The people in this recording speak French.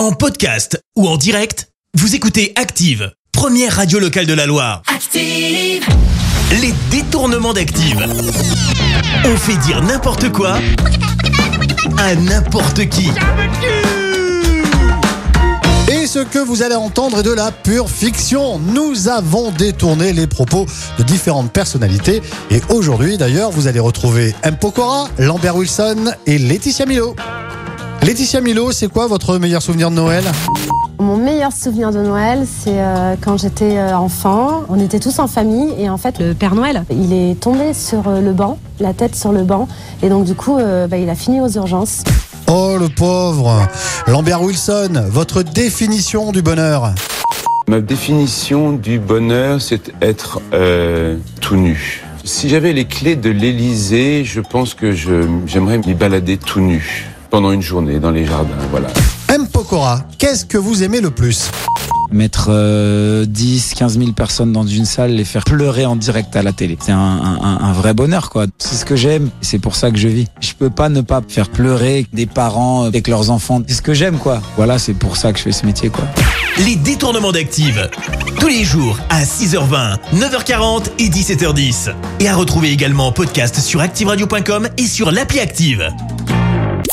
En podcast ou en direct, vous écoutez Active, première radio locale de la Loire. Active. Les détournements d'Active. On fait dire n'importe quoi à n'importe qui. Et ce que vous allez entendre est de la pure fiction. Nous avons détourné les propos de différentes personnalités. Et aujourd'hui, d'ailleurs, vous allez retrouver M. Pokora, Lambert Wilson et Laetitia Milo. Laetitia Milo, c'est quoi votre meilleur souvenir de Noël? Mon meilleur souvenir de Noël, c'est euh, quand j'étais euh, enfant. On était tous en famille et en fait, le Père Noël, il est tombé sur euh, le banc, la tête sur le banc. Et donc, du coup, bah, il a fini aux urgences. Oh, le pauvre Lambert Wilson, votre définition du bonheur? Ma définition du bonheur, c'est être euh, tout nu. Si j'avais les clés de l'Élysée, je pense que je- j'aimerais m'y balader tout nu pendant une journée dans les jardins. Voilà. M. Pokora, qu'est-ce que vous aimez le plus? Mettre euh, 10, 15 000 personnes dans une salle, les faire pleurer en direct à la télé. C'est un, un- un vrai bonheur, quoi. C'est ce que j'aime, c'est pour ça que je vis. Je peux pas ne pas faire pleurer des parents avec leurs enfants. C'est ce que j'aime, quoi. Voilà, c'est pour ça que je fais ce métier, quoi. Les détournements d'Active. Tous les jours à 6h20, 9h40 et 17h10. Et à retrouver également en podcast sur ActiveRadio.com et sur l'appli Active.